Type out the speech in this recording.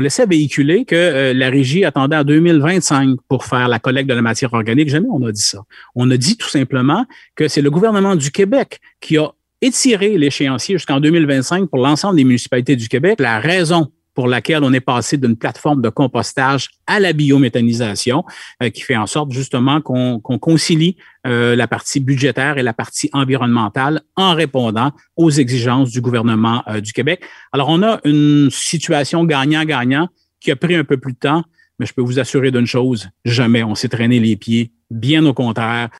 On laissait véhiculer que euh, la régie attendait à 2025 pour faire la collecte de la matière organique. Jamais on a dit ça. On a dit tout simplement que c'est le gouvernement du Québec qui a étiré l'échéancier jusqu'en 2025 pour l'ensemble des municipalités du Québec. La raison pour laquelle on est passé d'une plateforme de compostage à la biométhanisation, euh, qui fait en sorte justement qu'on concilie euh, la partie budgétaire et la partie environnementale en répondant aux exigences du gouvernement euh, du Québec. Alors, on a une situation gagnant-gagnant qui a pris un peu plus de temps, mais je peux vous assurer d'une chose, jamais on s'est traîné les pieds, bien au contraire.